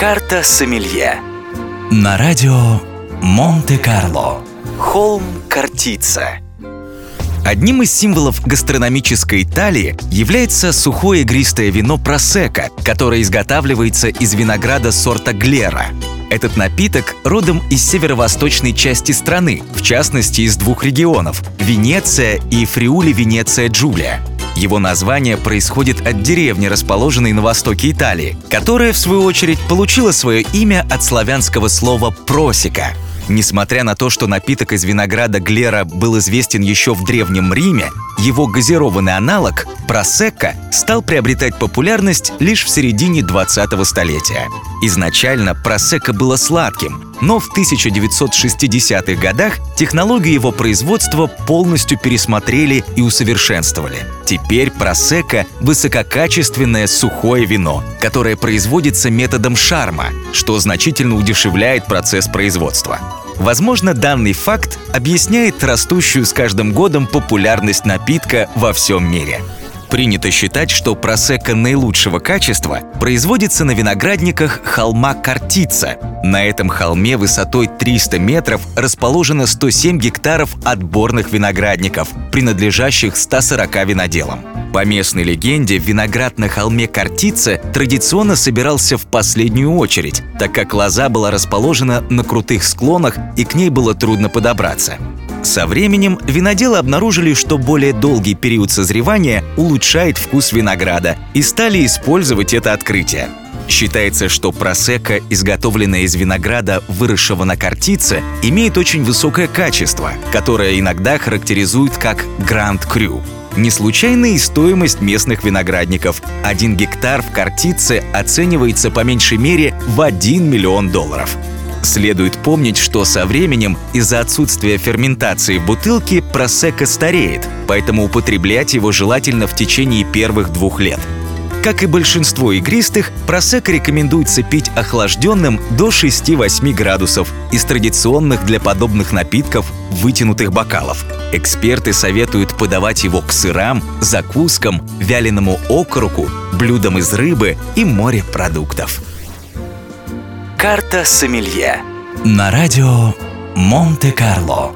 Карта Сомелье На радио Монте-Карло Холм Картица Одним из символов гастрономической Италии является сухое игристое вино просека, которое изготавливается из винограда сорта Глера. Этот напиток родом из северо-восточной части страны, в частности из двух регионов – Венеция и Фриули-Венеция-Джулия. Его название происходит от деревни, расположенной на востоке Италии, которая, в свою очередь, получила свое имя от славянского слова «просека», Несмотря на то, что напиток из винограда Глера был известен еще в Древнем Риме, его газированный аналог, просекко, стал приобретать популярность лишь в середине 20-го столетия. Изначально просекко было сладким, но в 1960-х годах технологию его производства полностью пересмотрели и усовершенствовали. Теперь просека – высококачественное сухое вино, которое производится методом шарма, что значительно удешевляет процесс производства. Возможно, данный факт объясняет растущую с каждым годом популярность напитка во всем мире. Принято считать, что просека наилучшего качества производится на виноградниках холма Картица. На этом холме высотой 300 метров расположено 107 гектаров отборных виноградников, принадлежащих 140 виноделам. По местной легенде, виноград на холме Картица традиционно собирался в последнюю очередь, так как лоза была расположена на крутых склонах и к ней было трудно подобраться. Со временем виноделы обнаружили, что более долгий период созревания улучшает вкус винограда и стали использовать это открытие. Считается, что просека, изготовленная из винограда, выросшего на картице, имеет очень высокое качество, которое иногда характеризуют как «гранд крю». Не случайно и стоимость местных виноградников. Один гектар в картице оценивается по меньшей мере в 1 миллион долларов. Следует помнить, что со временем из-за отсутствия ферментации в бутылке просека стареет, поэтому употреблять его желательно в течение первых двух лет. Как и большинство игристых, просека рекомендуется пить охлажденным до 6-8 градусов из традиционных для подобных напитков вытянутых бокалов. Эксперты советуют подавать его к сырам, закускам, вяленому окороку, блюдам из рыбы и морепродуктов. Карта Сомелье. На радио Монте-Карло